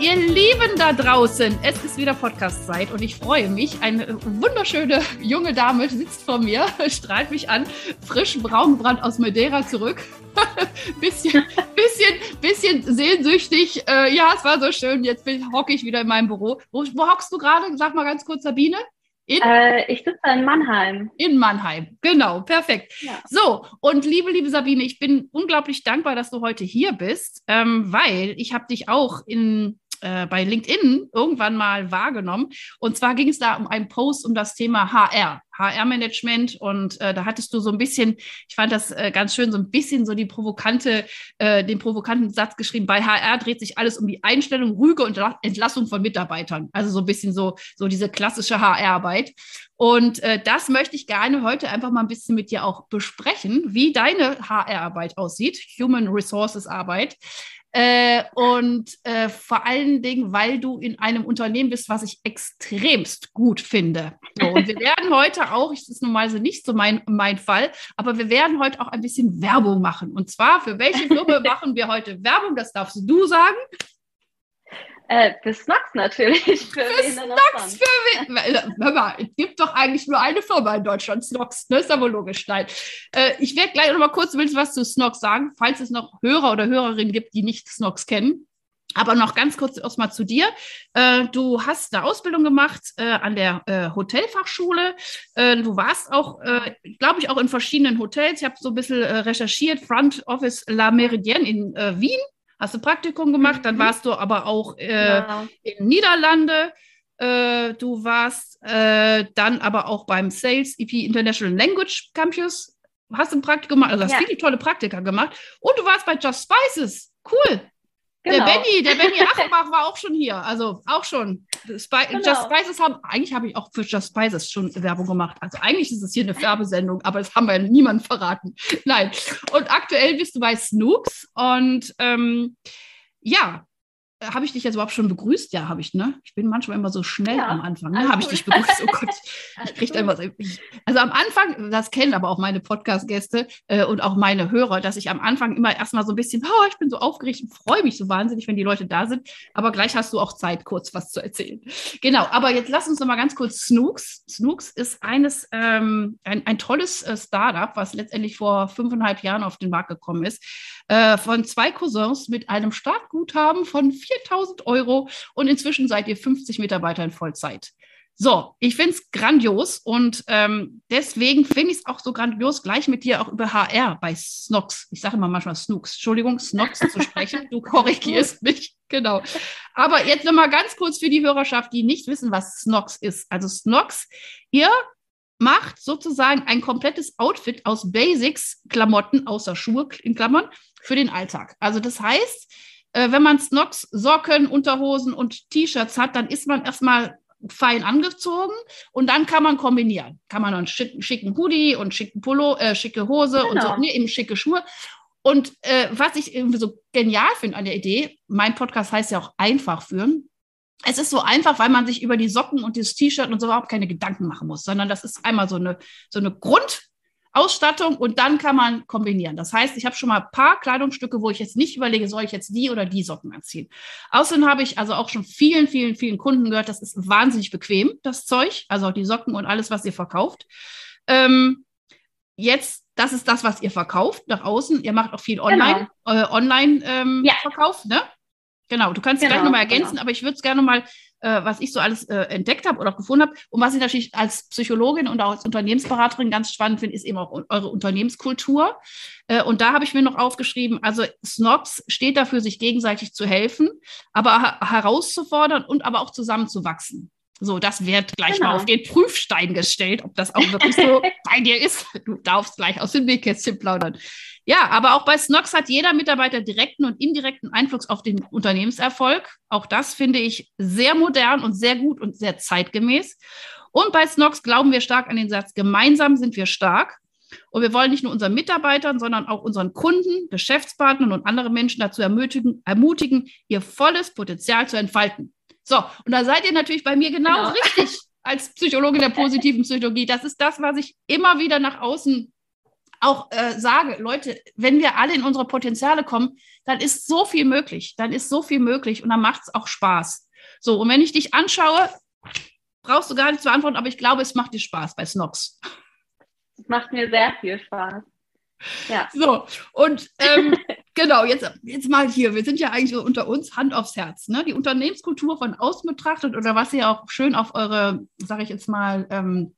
Ihr Lieben da draußen, es ist wieder Podcast-Zeit und ich freue mich. Eine wunderschöne junge Dame sitzt vor mir, strahlt mich an, frisch braungebrannt aus Madeira zurück. bisschen, bisschen, bisschen sehnsüchtig. Äh, ja, es war so schön. Jetzt hocke ich wieder in meinem Büro. Wo, wo hockst du gerade? Sag mal ganz kurz, Sabine. In, äh, ich sitze in Mannheim. In Mannheim, genau, perfekt. Ja. So, und liebe, liebe Sabine, ich bin unglaublich dankbar, dass du heute hier bist, ähm, weil ich habe dich auch in äh, bei LinkedIn irgendwann mal wahrgenommen. Und zwar ging es da um einen Post um das Thema HR, HR-Management. Und äh, da hattest du so ein bisschen, ich fand das äh, ganz schön, so ein bisschen so die provokante, äh, den provokanten Satz geschrieben, bei HR dreht sich alles um die Einstellung, Rüge und Entlassung von Mitarbeitern. Also so ein bisschen so, so diese klassische HR-Arbeit. Und äh, das möchte ich gerne heute einfach mal ein bisschen mit dir auch besprechen, wie deine HR-Arbeit aussieht, Human Resources Arbeit. Äh, und äh, vor allen Dingen, weil du in einem Unternehmen bist, was ich extremst gut finde. So, und wir werden heute auch, das ist normalerweise nicht so mein, mein Fall, aber wir werden heute auch ein bisschen Werbung machen. Und zwar, für welche Firma machen wir heute Werbung? Das darfst du sagen. Äh, für Snacks natürlich. Für, für Snacks, für wen? Hör mal, es gibt doch eigentlich nur eine Firma in Deutschland, Snox. Ne? Ist aber logisch. Nein. Äh, ich werde gleich noch mal kurz was zu Snox sagen, falls es noch Hörer oder Hörerinnen gibt, die nicht Snox kennen. Aber noch ganz kurz erstmal zu dir. Äh, du hast eine Ausbildung gemacht äh, an der äh, Hotelfachschule. Du warst auch, glaube ich, auch in verschiedenen Hotels. Ich habe so ein bisschen recherchiert. Front Office La Meridienne in Wien hast du Praktikum gemacht, dann mhm. warst du aber auch äh, ja. in Niederlande. Äh, du warst äh, dann aber auch beim Sales EP International Language Campus. Hast ein Praktikum gemacht, also hast ja. viele tolle Praktika gemacht. Und du warst bei Just Spices. Cool. Genau. Der Benny, der Benny Achenbach war auch schon hier. Also auch schon. Spi genau. Just Spices haben, eigentlich habe ich auch für Just Spices schon Werbung gemacht. Also eigentlich ist es hier eine Werbesendung, aber das haben wir niemandem verraten. Nein. Und aktuell bist du bei Snooks und ähm, ja, habe ich dich jetzt überhaupt schon begrüßt? Ja, habe ich, ne? Ich bin manchmal immer so schnell ja, am Anfang. Ne? Habe ich dich begrüßt? Oh Gott, ich kriege da immer so. Also am Anfang, das kennen aber auch meine Podcast-Gäste äh, und auch meine Hörer, dass ich am Anfang immer erstmal so ein bisschen, oh, ich bin so aufgeregt und freue mich so wahnsinnig, wenn die Leute da sind. Aber gleich hast du auch Zeit, kurz was zu erzählen. Genau, aber jetzt lass uns noch mal ganz kurz Snooks. Snooks ist eines, ähm, ein, ein tolles äh, Startup, was letztendlich vor fünfeinhalb Jahren auf den Markt gekommen ist, äh, von zwei Cousins mit einem Startguthaben von 4000 Euro und inzwischen seid ihr 50 Mitarbeiter in Vollzeit. So, ich finde es grandios und ähm, deswegen finde ich es auch so grandios, gleich mit dir auch über HR bei Snox, ich sage immer manchmal Snooks, Entschuldigung, Snox zu sprechen. Du korrigierst mich, genau. Aber jetzt nochmal ganz kurz für die Hörerschaft, die nicht wissen, was Snox ist. Also Snox, ihr macht sozusagen ein komplettes Outfit aus Basics, Klamotten, außer Schuhe in Klammern, für den Alltag. Also das heißt, äh, wenn man Snox, Socken, Unterhosen und T-Shirts hat, dann ist man erstmal fein angezogen und dann kann man kombinieren. Kann man einen schicken, schicken Hoodie und schicken Pullo, äh, schicke Hose genau. und so, genau. nee, eben schicke Schuhe. Und äh, was ich irgendwie so genial finde an der Idee, mein Podcast heißt ja auch einfach führen. Es ist so einfach, weil man sich über die Socken und das T-Shirt und so überhaupt keine Gedanken machen muss, sondern das ist einmal so eine, so eine Grund, Ausstattung und dann kann man kombinieren. Das heißt, ich habe schon mal ein paar Kleidungsstücke, wo ich jetzt nicht überlege, soll ich jetzt die oder die Socken anziehen. Außerdem habe ich also auch schon vielen, vielen, vielen Kunden gehört, das ist wahnsinnig bequem, das Zeug, also auch die Socken und alles, was ihr verkauft. Ähm, jetzt, das ist das, was ihr verkauft nach außen. Ihr macht auch viel Online, genau. äh, Online-Verkauf, ähm, ja. ne? Genau, du kannst es genau, gleich nochmal ergänzen, genau. aber ich würde es gerne mal äh, was ich so alles äh, entdeckt habe oder auch gefunden habe. Und was ich natürlich als Psychologin und auch als Unternehmensberaterin ganz spannend finde, ist eben auch eure Unternehmenskultur. Äh, und da habe ich mir noch aufgeschrieben, also Snox steht dafür, sich gegenseitig zu helfen, aber herauszufordern und aber auch zusammenzuwachsen. So, das wird gleich genau. mal auf den Prüfstein gestellt, ob das auch wirklich so bei dir ist. Du darfst gleich aus dem Nähkästchen plaudern. Ja, aber auch bei Snox hat jeder Mitarbeiter direkten und indirekten Einfluss auf den Unternehmenserfolg. Auch das finde ich sehr modern und sehr gut und sehr zeitgemäß. Und bei Snox glauben wir stark an den Satz, gemeinsam sind wir stark. Und wir wollen nicht nur unseren Mitarbeitern, sondern auch unseren Kunden, Geschäftspartnern und andere Menschen dazu ermutigen, ermutigen ihr volles Potenzial zu entfalten. So, und da seid ihr natürlich bei mir genau, genau. richtig als Psychologin der positiven Psychologie. Das ist das, was ich immer wieder nach außen auch äh, sage. Leute, wenn wir alle in unsere Potenziale kommen, dann ist so viel möglich. Dann ist so viel möglich und dann macht es auch Spaß. So, und wenn ich dich anschaue, brauchst du gar nicht zu antworten, aber ich glaube, es macht dir Spaß bei Snox. Es macht mir sehr viel Spaß. Ja. So, und ähm, genau, jetzt, jetzt mal hier, wir sind ja eigentlich unter uns, Hand aufs Herz. Ne? Die Unternehmenskultur von außen betrachtet oder was ihr auch schön auf eure, sage ich jetzt mal, ähm,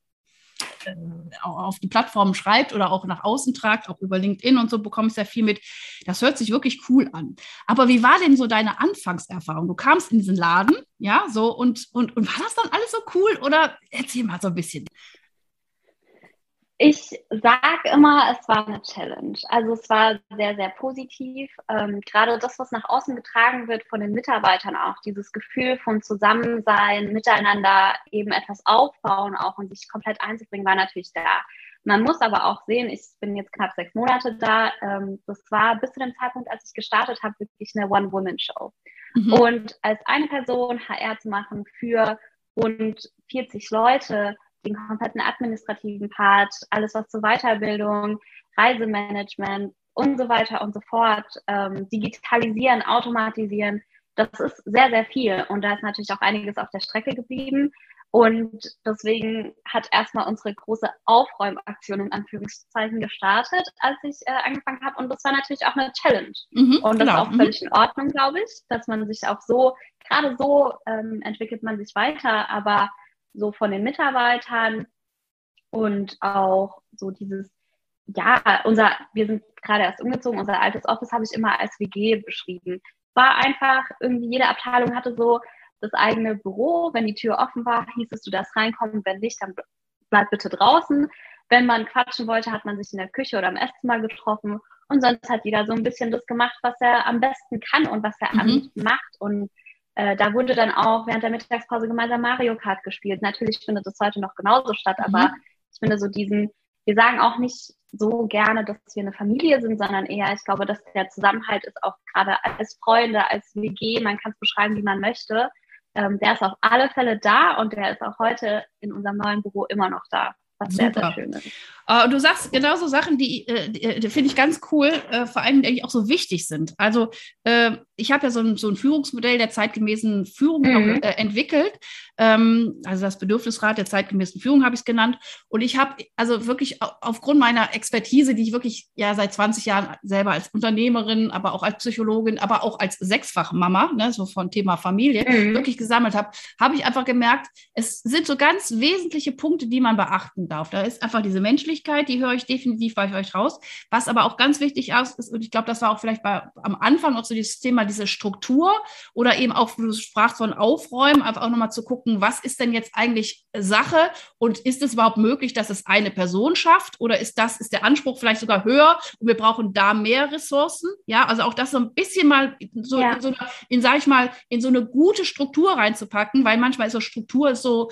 äh, auf die Plattformen schreibt oder auch nach außen tragt, auch über LinkedIn und so bekomme ich sehr viel mit. Das hört sich wirklich cool an. Aber wie war denn so deine Anfangserfahrung? Du kamst in diesen Laden, ja, so und, und, und war das dann alles so cool oder erzähl mal so ein bisschen. Ich sage immer, es war eine Challenge. Also es war sehr, sehr positiv. Ähm, gerade das, was nach außen getragen wird von den Mitarbeitern auch, dieses Gefühl von Zusammensein, miteinander eben etwas aufbauen auch und sich komplett einzubringen, war natürlich da. Man muss aber auch sehen, ich bin jetzt knapp sechs Monate da. Ähm, das war bis zu dem Zeitpunkt, als ich gestartet habe, wirklich eine One-Woman-Show. Mhm. Und als eine Person HR zu machen für rund 40 Leute, den kompletten administrativen Part, alles was zur Weiterbildung, Reisemanagement und so weiter und so fort, ähm, digitalisieren, automatisieren, das ist sehr, sehr viel. Und da ist natürlich auch einiges auf der Strecke geblieben. Und deswegen hat erstmal unsere große Aufräumaktion in Anführungszeichen gestartet, als ich äh, angefangen habe. Und das war natürlich auch eine Challenge. Mhm, und das genau. ist auch mhm. völlig in Ordnung, glaube ich, dass man sich auch so, gerade so ähm, entwickelt man sich weiter. Aber so von den Mitarbeitern und auch so dieses, ja, unser, wir sind gerade erst umgezogen, unser altes Office habe ich immer als WG beschrieben. War einfach, irgendwie jede Abteilung hatte so das eigene Büro. Wenn die Tür offen war, hieß es, du darfst reinkommen. Wenn nicht, dann bleib bitte draußen. Wenn man quatschen wollte, hat man sich in der Küche oder am Esszimmer getroffen. Und sonst hat jeder so ein bisschen das gemacht, was er am besten kann und was er mhm. macht. Und äh, da wurde dann auch während der Mittagspause gemeinsam Mario Kart gespielt. Natürlich findet das heute noch genauso statt, mhm. aber ich finde so diesen, wir sagen auch nicht so gerne, dass wir eine Familie sind, sondern eher, ich glaube, dass der Zusammenhalt ist auch gerade als Freunde, als WG, man kann es beschreiben, wie man möchte. Ähm, der ist auf alle Fälle da und der ist auch heute in unserem neuen Büro immer noch da was Super. sehr, sehr schön ist. Uh, du sagst genauso Sachen, die, äh, die, äh, die finde ich ganz cool, uh, vor allem, die auch so wichtig sind. Also uh, ich habe ja so ein, so ein Führungsmodell der zeitgemäßen Führung mhm. noch, entwickelt. Ähm, also das Bedürfnisrat der zeitgemäßen Führung habe ich es genannt. Und ich habe also wirklich aufgrund meiner Expertise, die ich wirklich ja seit 20 Jahren selber als Unternehmerin, aber auch als Psychologin, aber auch als Sechsfachmama, ne, so von Thema Familie, mhm. wirklich gesammelt habe, habe ich einfach gemerkt, es sind so ganz wesentliche Punkte, die man beachten darf. Da ist einfach diese Menschlichkeit, die höre ich definitiv bei euch raus. Was aber auch ganz wichtig ist, und ich glaube, das war auch vielleicht bei, am Anfang auch so dieses Thema, diese Struktur oder eben auch, du sprachst von Aufräumen, einfach auch nochmal zu gucken, was ist denn jetzt eigentlich Sache und ist es überhaupt möglich, dass es eine Person schafft oder ist das, ist der Anspruch vielleicht sogar höher und wir brauchen da mehr Ressourcen? Ja, also auch das so ein bisschen mal so, ja. in, so in, sag ich mal, in so eine gute Struktur reinzupacken, weil manchmal ist so Struktur so,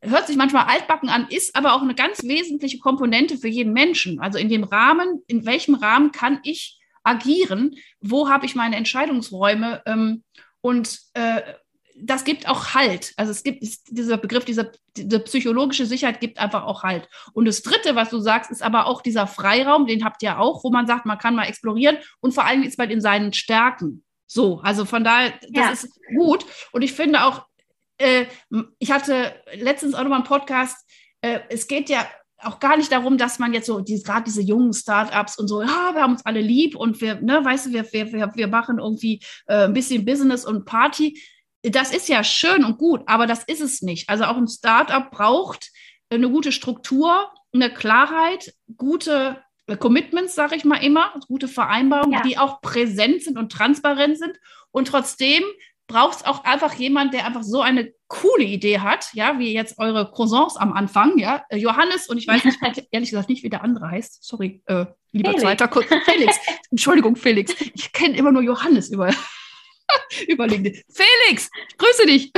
hört sich manchmal altbacken an, ist aber auch eine ganz wesentliche Komponente für jeden Menschen. Also in dem Rahmen, in welchem Rahmen kann ich agieren? Wo habe ich meine Entscheidungsräume? Ähm, und äh, das gibt auch Halt. Also es gibt dieser Begriff, diese, diese psychologische Sicherheit gibt einfach auch Halt. Und das Dritte, was du sagst, ist aber auch dieser Freiraum, den habt ihr auch, wo man sagt, man kann mal explorieren und vor allem ist man in seinen Stärken. So, also von daher, das ja. ist gut. Und ich finde auch, äh, ich hatte letztens auch noch mal einen Podcast, äh, es geht ja auch gar nicht darum, dass man jetzt so, die, gerade diese jungen Startups und so, ja, wir haben uns alle lieb und wir, ne, weißt du, wir, wir, wir machen irgendwie äh, ein bisschen Business und Party. Das ist ja schön und gut, aber das ist es nicht. Also auch ein Startup braucht eine gute Struktur, eine Klarheit, gute Commitments, sage ich mal immer, gute Vereinbarungen, ja. die auch präsent sind und transparent sind und trotzdem braucht es auch einfach jemand, der einfach so eine coole Idee hat, ja, wie jetzt eure Croissants am Anfang, ja, äh, Johannes und ich weiß nicht, ehrlich gesagt nicht, wie der andere heißt. Sorry, äh, lieber Felix. zweiter kurz. Felix, Entschuldigung, Felix. Ich kenne immer nur Johannes über, über LinkedIn. Felix, ich grüße dich.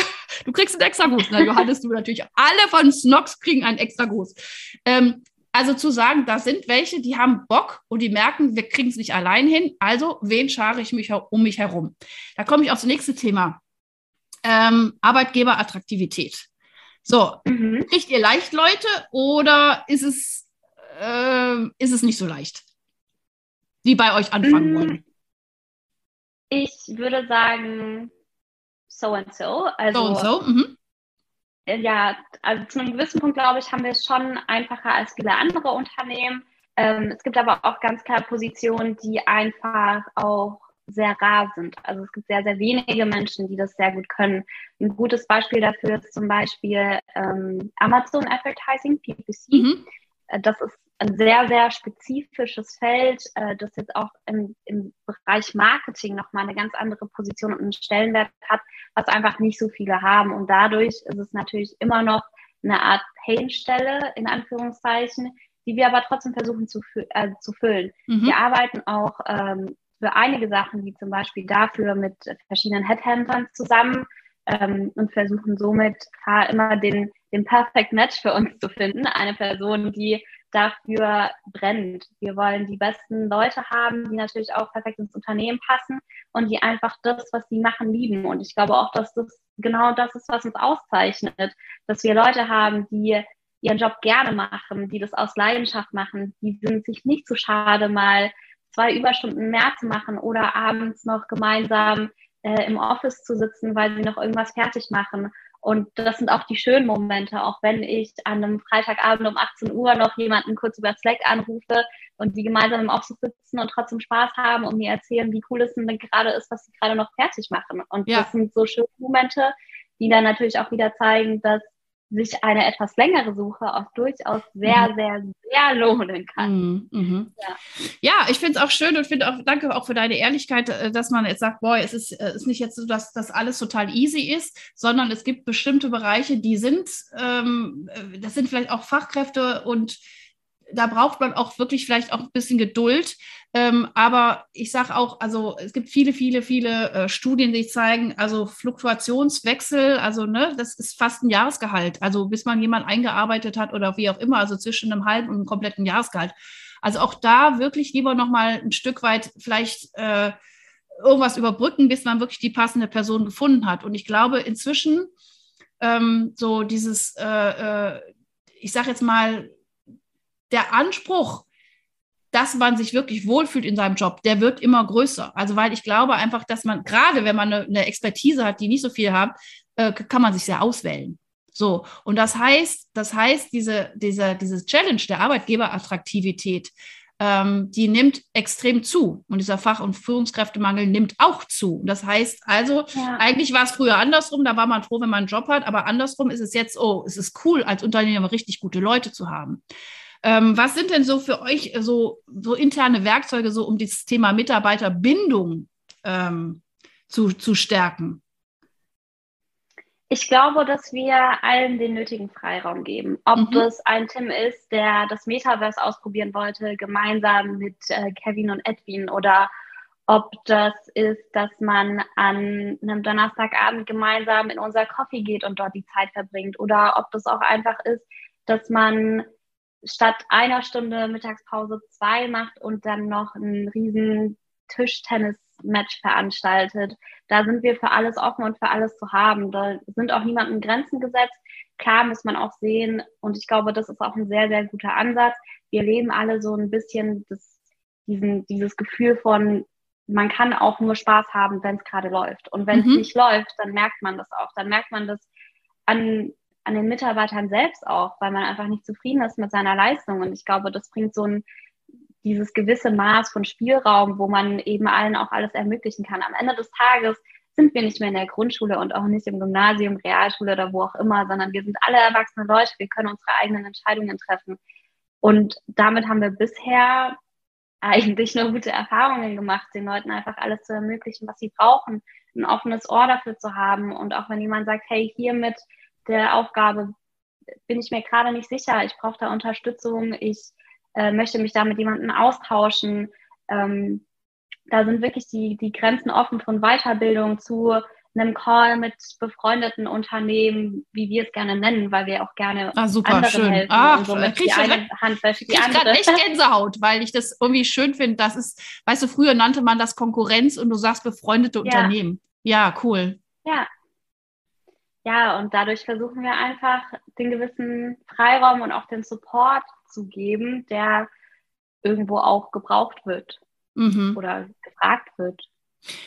Du kriegst einen extra Gruß. Na, Johannes, du natürlich. Alle von Snox kriegen einen extra Gruß. Ähm, also zu sagen, da sind welche, die haben Bock und die merken, wir kriegen es nicht allein hin. Also, wen schare ich mich um mich herum? Da komme ich aufs nächste Thema. Ähm, Arbeitgeberattraktivität. So, mhm. kriegt ihr leicht Leute oder ist es, äh, ist es nicht so leicht, die bei euch anfangen mhm. wollen? Ich würde sagen, so and so. Also, so and so. Mhm. Äh, ja, also zu einem gewissen Punkt, glaube ich, haben wir es schon einfacher als viele andere Unternehmen. Ähm, es gibt aber auch ganz klar Positionen, die einfach auch sehr rar sind. Also es gibt sehr, sehr wenige Menschen, die das sehr gut können. Ein gutes Beispiel dafür ist zum Beispiel ähm, Amazon Advertising, PPC. Mhm. Äh, das ist ein sehr, sehr spezifisches Feld, äh, das jetzt auch im, im Bereich Marketing nochmal eine ganz andere Position und einen Stellenwert hat, was einfach nicht so viele haben. Und dadurch ist es natürlich immer noch eine Art Painstelle, in Anführungszeichen, die wir aber trotzdem versuchen zu, äh, zu füllen. Mhm. Wir arbeiten auch ähm, für einige Sachen, wie zum Beispiel dafür mit verschiedenen Headhuntern zusammen ähm, und versuchen somit immer den, den Perfect Match für uns zu finden. Eine Person, die dafür brennt. Wir wollen die besten Leute haben, die natürlich auch perfekt ins Unternehmen passen und die einfach das, was sie machen, lieben. Und ich glaube auch, dass das genau das ist, was uns auszeichnet, dass wir Leute haben, die ihren Job gerne machen, die das aus Leidenschaft machen, die sind sich nicht zu schade, mal zwei Überstunden mehr zu machen oder abends noch gemeinsam äh, im Office zu sitzen, weil sie noch irgendwas fertig machen und das sind auch die schönen Momente, auch wenn ich an einem Freitagabend um 18 Uhr noch jemanden kurz über Slack anrufe und die gemeinsam im Office sitzen und trotzdem Spaß haben und mir erzählen, wie cool es denn gerade ist, was sie gerade noch fertig machen. Und ja. das sind so schöne Momente, die dann natürlich auch wieder zeigen, dass sich eine etwas längere Suche auch durchaus sehr, mhm. sehr, sehr lohnen kann. Mhm. mhm. Ja. ja. ich finde es auch schön und finde auch, danke auch für deine Ehrlichkeit, äh, dass man jetzt sagt, boah, es ist, äh, ist nicht jetzt so, dass das alles total easy ist, sondern es gibt bestimmte Bereiche, die sind, ähm, äh, das sind vielleicht auch Fachkräfte und da braucht man auch wirklich vielleicht auch ein bisschen Geduld. Ähm, aber ich sage auch, also es gibt viele, viele, viele äh, Studien, die zeigen, also Fluktuationswechsel, also ne, das ist fast ein Jahresgehalt. Also bis man jemand eingearbeitet hat oder wie auch immer, also zwischen einem halben und einem kompletten Jahresgehalt. Also auch da wirklich lieber nochmal ein Stück weit vielleicht äh, irgendwas überbrücken, bis man wirklich die passende Person gefunden hat. Und ich glaube inzwischen ähm, so dieses, äh, äh ich sage jetzt mal, der Anspruch, dass man sich wirklich wohlfühlt in seinem Job, der wird immer größer. Also weil ich glaube einfach, dass man, gerade wenn man eine, eine Expertise hat, die nicht so viel hat, äh, kann man sich sehr auswählen. So, und das heißt, das heißt, diese, diese, diese Challenge der Arbeitgeberattraktivität, ähm, die nimmt extrem zu. Und dieser Fach- und Führungskräftemangel nimmt auch zu. Das heißt also, ja. eigentlich war es früher andersrum, da war man froh, wenn man einen Job hat, aber andersrum ist es jetzt, oh, es ist cool, als Unternehmer richtig gute Leute zu haben. Ähm, was sind denn so für euch äh, so, so interne Werkzeuge, so um dieses Thema Mitarbeiterbindung ähm, zu, zu stärken? Ich glaube, dass wir allen den nötigen Freiraum geben. Ob mhm. das ein Tim ist, der das Metaverse ausprobieren wollte, gemeinsam mit äh, Kevin und Edwin, oder ob das ist, dass man an einem Donnerstagabend gemeinsam in unser Coffee geht und dort die Zeit verbringt, oder ob das auch einfach ist, dass man statt einer Stunde Mittagspause zwei macht und dann noch ein riesen Tischtennis-Match veranstaltet. Da sind wir für alles offen und für alles zu haben. Da sind auch niemandem Grenzen gesetzt. Klar muss man auch sehen, und ich glaube, das ist auch ein sehr, sehr guter Ansatz. Wir leben alle so ein bisschen das, diesen, dieses Gefühl von, man kann auch nur Spaß haben, wenn es gerade läuft. Und wenn es mhm. nicht läuft, dann merkt man das auch. Dann merkt man das an an den Mitarbeitern selbst auch, weil man einfach nicht zufrieden ist mit seiner Leistung. Und ich glaube, das bringt so ein dieses gewisse Maß von Spielraum, wo man eben allen auch alles ermöglichen kann. Am Ende des Tages sind wir nicht mehr in der Grundschule und auch nicht im Gymnasium, Realschule oder wo auch immer, sondern wir sind alle erwachsene Leute. Wir können unsere eigenen Entscheidungen treffen. Und damit haben wir bisher eigentlich nur gute Erfahrungen gemacht, den Leuten einfach alles zu ermöglichen, was sie brauchen, ein offenes Ohr dafür zu haben und auch wenn jemand sagt, hey, hier mit der Aufgabe bin ich mir gerade nicht sicher, ich brauche da Unterstützung, ich äh, möchte mich da mit jemandem austauschen. Ähm, da sind wirklich die, die Grenzen offen von Weiterbildung zu einem Call mit befreundeten Unternehmen, wie wir es gerne nennen, weil wir auch gerne ah, super, anderen schön. helfen. Ach, und somit die eine Hand wäscht die andere. echt Gänsehaut, weil ich das irgendwie schön finde. Das ist, weißt du, früher nannte man das Konkurrenz und du sagst befreundete ja. Unternehmen. Ja, cool. Ja. Ja, und dadurch versuchen wir einfach, den gewissen Freiraum und auch den Support zu geben, der irgendwo auch gebraucht wird mhm. oder gefragt wird.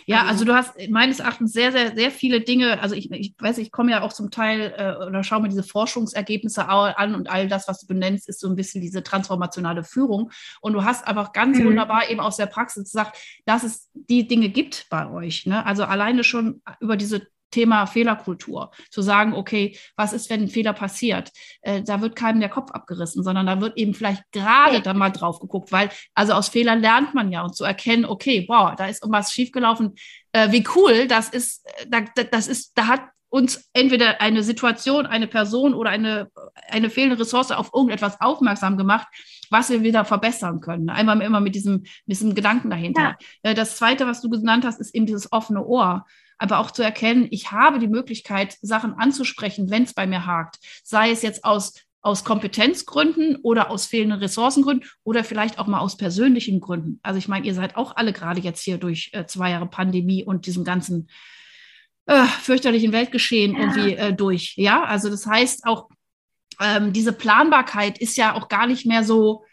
Ja, also, also du hast meines Erachtens sehr, sehr, sehr viele Dinge. Also ich, ich weiß, ich komme ja auch zum Teil äh, oder schaue mir diese Forschungsergebnisse an und all das, was du benennst, ist so ein bisschen diese transformationale Führung. Und du hast einfach ganz mhm. wunderbar eben aus der Praxis gesagt, dass es die Dinge gibt bei euch. Ne? Also alleine schon über diese Thema Fehlerkultur. Zu sagen, okay, was ist, wenn ein Fehler passiert? Äh, da wird keinem der Kopf abgerissen, sondern da wird eben vielleicht gerade da mal drauf geguckt, weil also aus Fehlern lernt man ja und zu erkennen, okay, wow, da ist irgendwas schiefgelaufen. Äh, wie cool, das ist, äh, da, das ist, da hat uns entweder eine Situation, eine Person oder eine, eine fehlende Ressource auf irgendetwas aufmerksam gemacht, was wir wieder verbessern können. Einmal immer mit diesem, mit diesem Gedanken dahinter. Ja. Äh, das Zweite, was du genannt hast, ist eben dieses offene Ohr aber auch zu erkennen, ich habe die Möglichkeit, Sachen anzusprechen, wenn es bei mir hakt. Sei es jetzt aus, aus Kompetenzgründen oder aus fehlenden Ressourcengründen oder vielleicht auch mal aus persönlichen Gründen. Also ich meine, ihr seid auch alle gerade jetzt hier durch äh, zwei Jahre Pandemie und diesem ganzen äh, fürchterlichen Weltgeschehen ja. irgendwie äh, durch. Ja, also das heißt auch, ähm, diese Planbarkeit ist ja auch gar nicht mehr so,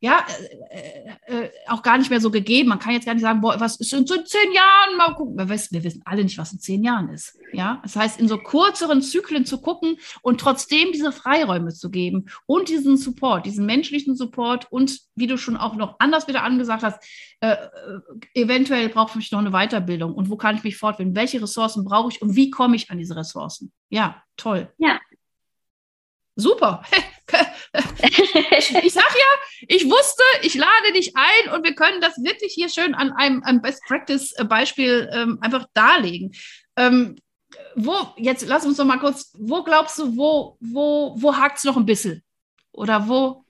ja, äh, äh, äh, auch gar nicht mehr so gegeben. Man kann jetzt gar nicht sagen, boah, was ist in so zehn Jahren? Mal gucken. Wir wissen, wir wissen alle nicht, was in zehn Jahren ist. Ja, das heißt, in so kürzeren Zyklen zu gucken und trotzdem diese Freiräume zu geben und diesen Support, diesen menschlichen Support und wie du schon auch noch anders wieder angesagt hast, äh, äh eventuell brauche ich noch eine Weiterbildung und wo kann ich mich fortbilden? Welche Ressourcen brauche ich und wie komme ich an diese Ressourcen? Ja, toll. Ja, Super. ich sag ja, ich wusste, ich lade dich ein und wir können das wirklich hier schön an einem, einem Best-Practice-Beispiel ähm, einfach darlegen. Ähm, wo, jetzt lass uns doch mal kurz, wo glaubst du, wo, wo, wo hakt es noch ein bisschen? Oder wo,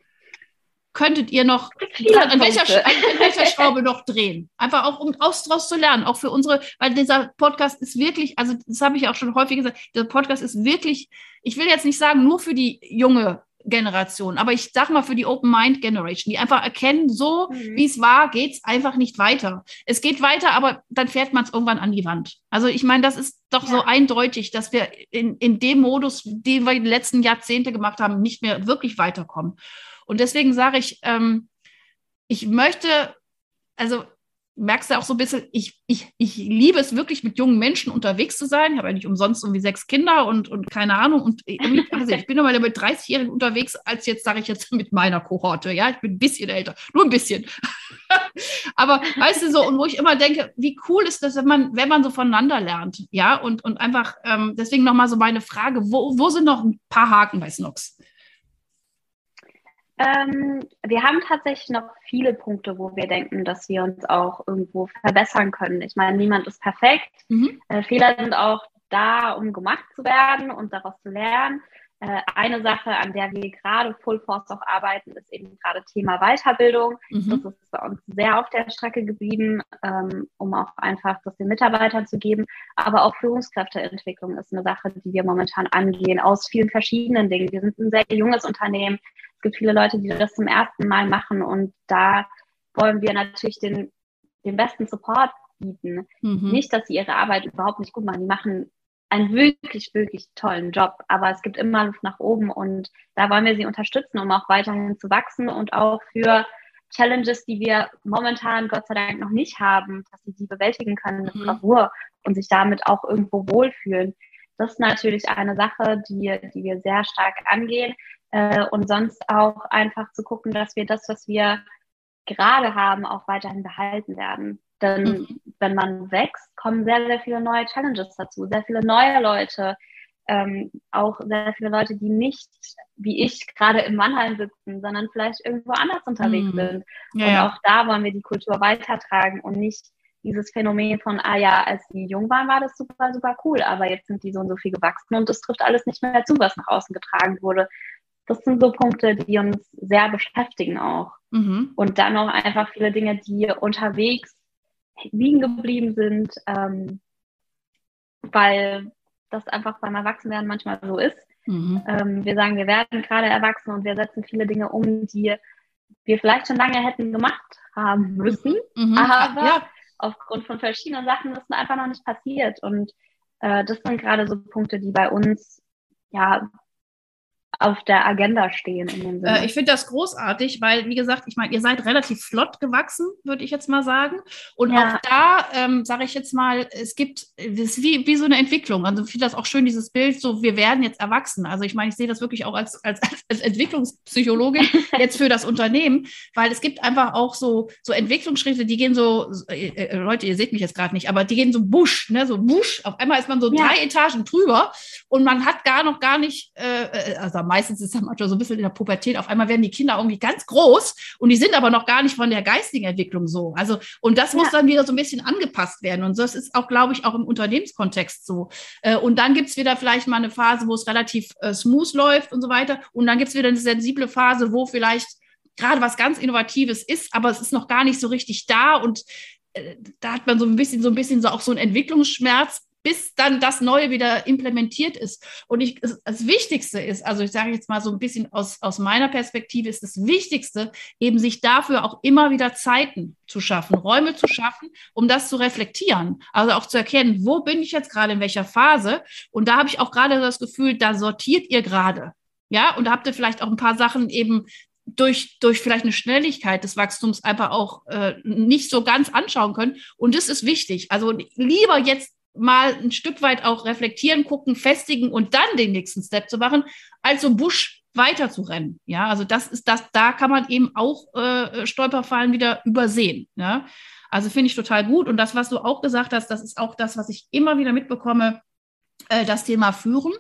könntet ihr noch, an welcher, an welcher Schraube noch drehen? Einfach auch, um aus, daraus zu lernen, auch für unsere, weil dieser Podcast ist wirklich, also das habe ich auch schon häufig gesagt, der Podcast ist wirklich, ich will jetzt nicht sagen, nur für die junge Generation, aber ich sag mal für die Open Mind Generation, die einfach erkennen, so mhm. wie es war, geht es einfach nicht weiter. Es geht weiter, aber dann fährt man es irgendwann an die Wand. Also ich meine, das ist doch ja. so eindeutig, dass wir in, in dem Modus, den wir die letzten Jahrzehnte gemacht haben, nicht mehr wirklich weiterkommen. Und deswegen sage ich, ähm, ich möchte, also merkst du auch so ein bisschen, ich, ich, ich liebe es wirklich, mit jungen Menschen unterwegs zu sein. Ich habe eigentlich umsonst irgendwie sechs Kinder und, und keine Ahnung. Und also ich bin nochmal mit 30-Jährigen unterwegs, als jetzt, sage ich jetzt, mit meiner Kohorte. Ja, ich bin ein bisschen älter, nur ein bisschen. Aber weißt du so, und wo ich immer denke, wie cool ist das, wenn man, wenn man so voneinander lernt. Ja, und, und einfach, ähm, deswegen nochmal so meine Frage, wo, wo sind noch ein paar Haken bei Snox? Ähm, wir haben tatsächlich noch viele Punkte, wo wir denken, dass wir uns auch irgendwo verbessern können. Ich meine, niemand ist perfekt. Mhm. Äh, Fehler sind auch da, um gemacht zu werden und daraus zu lernen. Äh, eine Sache, an der wir gerade Full Force auch arbeiten, ist eben gerade Thema Weiterbildung. Mhm. Das ist bei uns sehr auf der Strecke geblieben, ähm, um auch einfach das den Mitarbeitern zu geben. Aber auch Führungskräfteentwicklung ist eine Sache, die wir momentan angehen, aus vielen verschiedenen Dingen. Wir sind ein sehr junges Unternehmen. Es gibt viele Leute, die das zum ersten Mal machen und da wollen wir natürlich den, den besten Support bieten. Mhm. Nicht, dass sie ihre Arbeit überhaupt nicht gut machen. Die machen einen wirklich, wirklich tollen Job, aber es gibt immer Luft nach oben und da wollen wir sie unterstützen, um auch weiterhin zu wachsen und auch für Challenges, die wir momentan Gott sei Dank noch nicht haben, dass sie die bewältigen können mit mhm. Bravour und sich damit auch irgendwo wohlfühlen. Das ist natürlich eine Sache, die, die wir sehr stark angehen äh, und sonst auch einfach zu gucken, dass wir das, was wir gerade haben, auch weiterhin behalten werden. Denn mhm. wenn man wächst, kommen sehr, sehr viele neue Challenges dazu, sehr viele neue Leute, ähm, auch sehr viele Leute, die nicht wie ich gerade in Mannheim sitzen, sondern vielleicht irgendwo anders unterwegs mhm. sind. Ja, und auch da wollen wir die Kultur weitertragen und nicht dieses Phänomen von, ah ja, als die jung waren, war das super, super cool, aber jetzt sind die so und so viel gewachsen und es trifft alles nicht mehr zu, was nach außen getragen wurde. Das sind so Punkte, die uns sehr beschäftigen auch. Mhm. Und dann auch einfach viele Dinge, die unterwegs liegen geblieben sind, ähm, weil das einfach beim Erwachsenwerden manchmal so ist. Mhm. Ähm, wir sagen, wir werden gerade erwachsen und wir setzen viele Dinge um, die wir vielleicht schon lange hätten gemacht haben müssen, mhm. aber ja. aufgrund von verschiedenen Sachen ist es einfach noch nicht passiert. Und äh, das sind gerade so Punkte, die bei uns ja auf der Agenda stehen. Äh, ich finde das großartig, weil, wie gesagt, ich meine, ihr seid relativ flott gewachsen, würde ich jetzt mal sagen. Und ja. auch da, ähm, sage ich jetzt mal, es gibt, es ist wie, wie so eine Entwicklung. Also ich finde das auch schön, dieses Bild, so wir werden jetzt erwachsen. Also ich meine, ich sehe das wirklich auch als, als, als Entwicklungspsychologin jetzt für das Unternehmen, weil es gibt einfach auch so, so Entwicklungsschritte, die gehen so, äh, äh, Leute, ihr seht mich jetzt gerade nicht, aber die gehen so busch, ne, so busch. Auf einmal ist man so ja. drei Etagen drüber und man hat gar noch gar nicht, äh, äh also meistens ist es manchmal so ein bisschen in der Pubertät, auf einmal werden die Kinder irgendwie ganz groß und die sind aber noch gar nicht von der geistigen Entwicklung so. Also, und das muss ja. dann wieder so ein bisschen angepasst werden. Und das ist auch, glaube ich, auch im Unternehmenskontext so. Äh, und dann gibt es wieder vielleicht mal eine Phase, wo es relativ äh, smooth läuft und so weiter. Und dann gibt es wieder eine sensible Phase, wo vielleicht gerade was ganz Innovatives ist, aber es ist noch gar nicht so richtig da und äh, da hat man so ein bisschen, so ein bisschen so auch so einen Entwicklungsschmerz, bis dann das Neue wieder implementiert ist. Und ich, das Wichtigste ist, also ich sage jetzt mal so ein bisschen aus, aus meiner Perspektive, ist das Wichtigste, eben sich dafür auch immer wieder Zeiten zu schaffen, Räume zu schaffen, um das zu reflektieren. Also auch zu erkennen, wo bin ich jetzt gerade in welcher Phase. Und da habe ich auch gerade das Gefühl, da sortiert ihr gerade. Ja, und da habt ihr vielleicht auch ein paar Sachen eben durch, durch vielleicht eine Schnelligkeit des Wachstums einfach auch äh, nicht so ganz anschauen können. Und das ist wichtig. Also lieber jetzt mal ein Stück weit auch reflektieren, gucken, festigen und dann den nächsten Step zu machen, als so Busch weiter zu rennen. Ja, also das ist das, da kann man eben auch äh, Stolperfallen wieder übersehen. Ja, also finde ich total gut. Und das, was du auch gesagt hast, das ist auch das, was ich immer wieder mitbekomme, äh, das Thema Führen.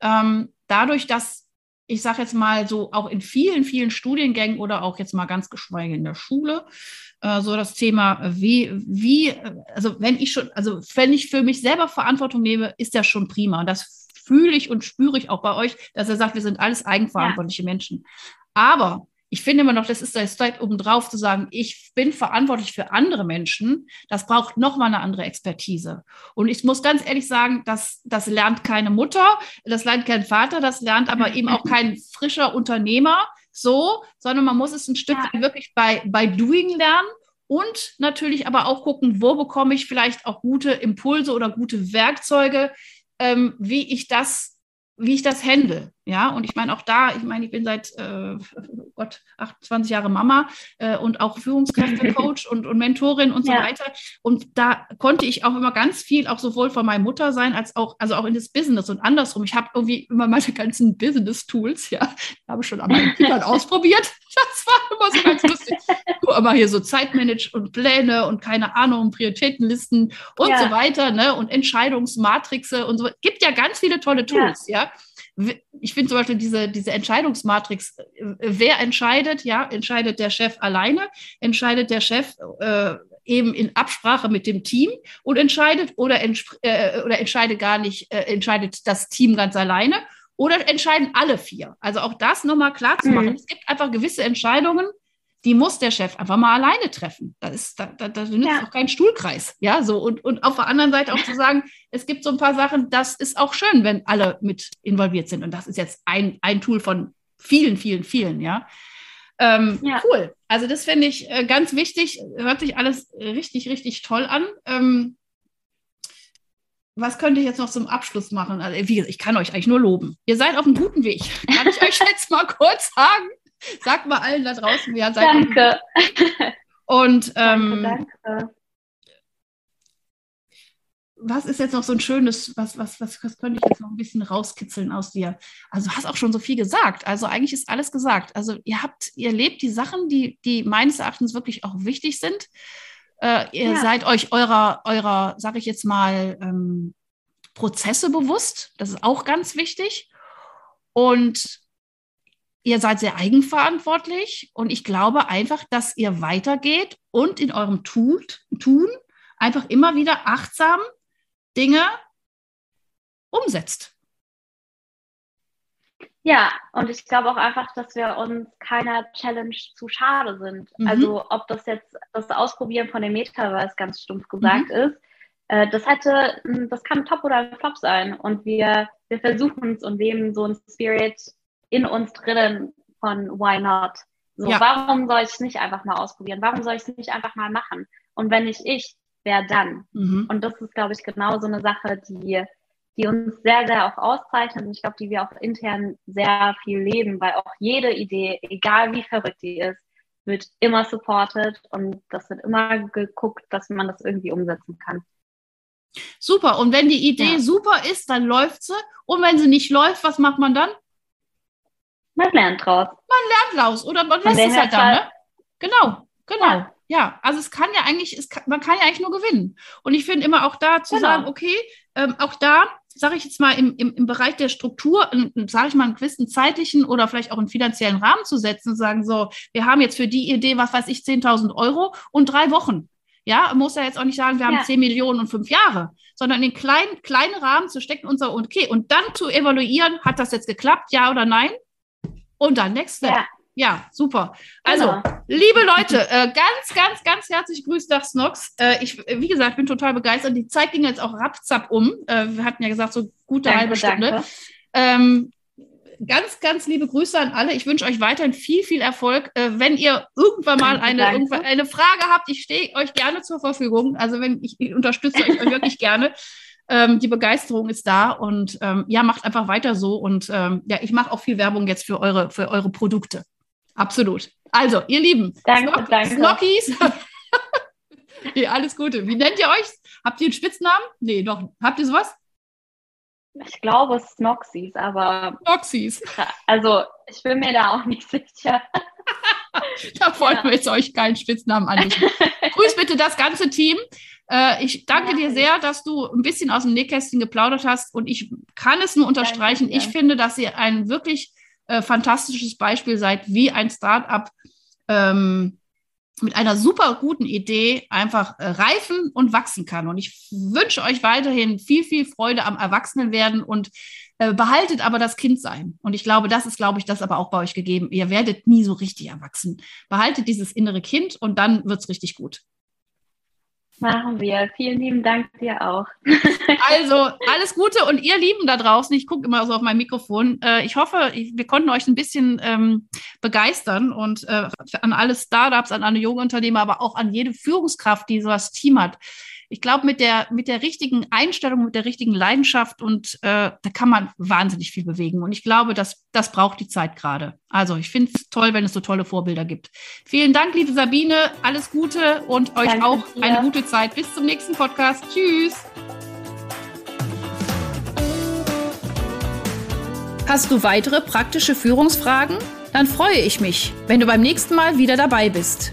Ähm, dadurch, dass ich sage jetzt mal so auch in vielen, vielen Studiengängen oder auch jetzt mal ganz geschweige in der Schule, äh, so das Thema, wie, wie, also wenn ich schon, also wenn ich für mich selber Verantwortung nehme, ist das schon prima. Und das fühle ich und spüre ich auch bei euch, dass er sagt, wir sind alles eigenverantwortliche ja. Menschen. Aber ich finde immer noch, das ist der Step obendrauf zu sagen, ich bin verantwortlich für andere Menschen. Das braucht nochmal eine andere Expertise. Und ich muss ganz ehrlich sagen, das, das lernt keine Mutter, das lernt kein Vater, das lernt aber eben auch kein frischer Unternehmer so, sondern man muss es ein Stück ja. wirklich bei, bei Doing lernen und natürlich aber auch gucken, wo bekomme ich vielleicht auch gute Impulse oder gute Werkzeuge, ähm, wie ich das wie ich das handle. Ja, und ich meine auch da, ich meine, ich bin seit äh, Gott 28 Jahre Mama äh, und auch Führungskräftecoach und, und Mentorin und so ja. weiter. Und da konnte ich auch immer ganz viel, auch sowohl von meiner Mutter sein, als auch, also auch in das Business und andersrum. Ich habe irgendwie immer meine ganzen Business-Tools, ja, habe ich schon an meinen Kindern ausprobiert. Das war immer so ganz lustig. Immer hier so Zeitmanage und Pläne und keine Ahnung, Prioritätenlisten und ja. so weiter, ne? Und Entscheidungsmatrixe und so. Gibt ja ganz viele tolle Tools, ja. ja? ich finde zum Beispiel diese, diese Entscheidungsmatrix, äh, wer entscheidet, ja, entscheidet der Chef alleine, entscheidet der Chef äh, eben in Absprache mit dem Team und entscheidet oder, äh, oder entscheidet gar nicht, äh, entscheidet das Team ganz alleine oder entscheiden alle vier. Also auch das nochmal klar zu machen. Mhm. Es gibt einfach gewisse Entscheidungen, die muss der Chef einfach mal alleine treffen. Das ist, da, da, da nützt ja. auch kein Stuhlkreis. Ja, so. Und, und auf der anderen Seite auch zu sagen, es gibt so ein paar Sachen, das ist auch schön, wenn alle mit involviert sind. Und das ist jetzt ein, ein Tool von vielen, vielen, vielen, ja. Ähm, ja. Cool. Also das finde ich äh, ganz wichtig. Hört sich alles richtig, richtig toll an. Ähm, was könnte ich jetzt noch zum Abschluss machen? Also, wie, ich kann euch eigentlich nur loben. Ihr seid auf einem guten Weg. Kann ich euch jetzt mal kurz sagen. Sag mal allen da draußen, wer seid Danke. Und ähm, danke, danke. was ist jetzt noch so ein schönes, was, was, was, was könnte ich jetzt noch ein bisschen rauskitzeln aus dir? Also du hast auch schon so viel gesagt. Also eigentlich ist alles gesagt. Also ihr habt, ihr lebt die Sachen, die, die meines Erachtens wirklich auch wichtig sind. Äh, ihr ja. seid euch eurer, eurer, sag ich jetzt mal, ähm, Prozesse bewusst. Das ist auch ganz wichtig. Und ihr seid sehr eigenverantwortlich und ich glaube einfach, dass ihr weitergeht und in eurem Tut, Tun einfach immer wieder achtsam Dinge umsetzt. Ja, und ich glaube auch einfach, dass wir uns keiner Challenge zu schade sind. Mhm. Also ob das jetzt das Ausprobieren von dem Metaverse ganz stumpf gesagt mhm. ist, äh, das hätte, das kann Top oder ein Flop sein. Und wir, wir versuchen es und leben so ein Spirit in uns drinnen von Why not? So, ja. warum soll ich es nicht einfach mal ausprobieren? Warum soll ich es nicht einfach mal machen? Und wenn nicht ich, wer dann? Mhm. Und das ist, glaube ich, genau so eine Sache, die die uns sehr, sehr auch auszeichnet und ich glaube, die wir auch intern sehr viel leben, weil auch jede Idee, egal wie verrückt die ist, wird immer supported und das wird immer geguckt, dass man das irgendwie umsetzen kann. Super. Und wenn die Idee ja. super ist, dann läuft sie. Und wenn sie nicht läuft, was macht man dann? Man lernt draus. Man lernt draus oder man lässt es halt dann, ne? Genau, genau. Ja. ja. also es kann ja eigentlich, kann, man kann ja eigentlich nur gewinnen. Und ich finde immer auch da zu genau. sagen, okay, ähm, auch da sage ich jetzt mal, im, im, im Bereich der Struktur, sage ich mal, einen gewissen zeitlichen oder vielleicht auch einen finanziellen Rahmen zu setzen und sagen, so, wir haben jetzt für die Idee, was weiß ich, 10.000 Euro und drei Wochen. Ja, muss ja jetzt auch nicht sagen, wir haben ja. 10 Millionen und fünf Jahre, sondern in kleinen, kleinen Rahmen zu stecken und so, okay, und dann zu evaluieren, hat das jetzt geklappt, ja oder nein? Und dann next step. Ja. Ja, super. Also, genau. liebe Leute, äh, ganz, ganz, ganz herzlich grüßt nach Snox. Äh, ich, wie gesagt, bin total begeistert. Die Zeit ging jetzt auch rapzapp um. Äh, wir hatten ja gesagt, so gute danke, halbe Stunde. Ähm, ganz, ganz liebe Grüße an alle. Ich wünsche euch weiterhin viel, viel Erfolg. Äh, wenn ihr irgendwann mal eine, irgendwann eine Frage habt, ich stehe euch gerne zur Verfügung. Also wenn ich, ich unterstütze euch wirklich gerne. Ähm, die Begeisterung ist da und ähm, ja, macht einfach weiter so. Und ähm, ja, ich mache auch viel Werbung jetzt für eure, für eure Produkte. Absolut. Also, ihr Lieben, danke, Snock danke. Snockies. ja, alles Gute. Wie nennt ihr euch? Habt ihr einen Spitznamen? Nee, doch. Habt ihr sowas? Ich glaube Snoxies, aber. Snoxies. Also, ich bin mir da auch nicht sicher. da wollen ja. wir jetzt euch keinen Spitznamen anbieten. Grüß bitte das ganze Team. Äh, ich danke dir sehr, dass du ein bisschen aus dem Nähkästchen geplaudert hast und ich kann es nur unterstreichen. Ich finde, dass ihr ein wirklich äh, fantastisches Beispiel seid, wie ein Startup ähm, mit einer super guten Idee einfach äh, reifen und wachsen kann. Und ich wünsche euch weiterhin viel, viel Freude am Erwachsenenwerden und äh, behaltet aber das Kindsein. Und ich glaube, das ist, glaube ich, das aber auch bei euch gegeben. Ihr werdet nie so richtig erwachsen. Behaltet dieses innere Kind und dann wird's richtig gut. Machen wir. Vielen lieben Dank dir auch. also, alles Gute und ihr Lieben da draußen, ich gucke immer so auf mein Mikrofon. Äh, ich hoffe, wir konnten euch ein bisschen ähm, begeistern und äh, an alle Startups, an alle junge Unternehmer, aber auch an jede Führungskraft, die so das Team hat ich glaube, mit der, mit der richtigen Einstellung, mit der richtigen Leidenschaft und äh, da kann man wahnsinnig viel bewegen. Und ich glaube, das, das braucht die Zeit gerade. Also ich finde es toll, wenn es so tolle Vorbilder gibt. Vielen Dank, liebe Sabine. Alles Gute und euch Danke auch dir. eine gute Zeit. Bis zum nächsten Podcast. Tschüss. Hast du weitere praktische Führungsfragen? Dann freue ich mich, wenn du beim nächsten Mal wieder dabei bist.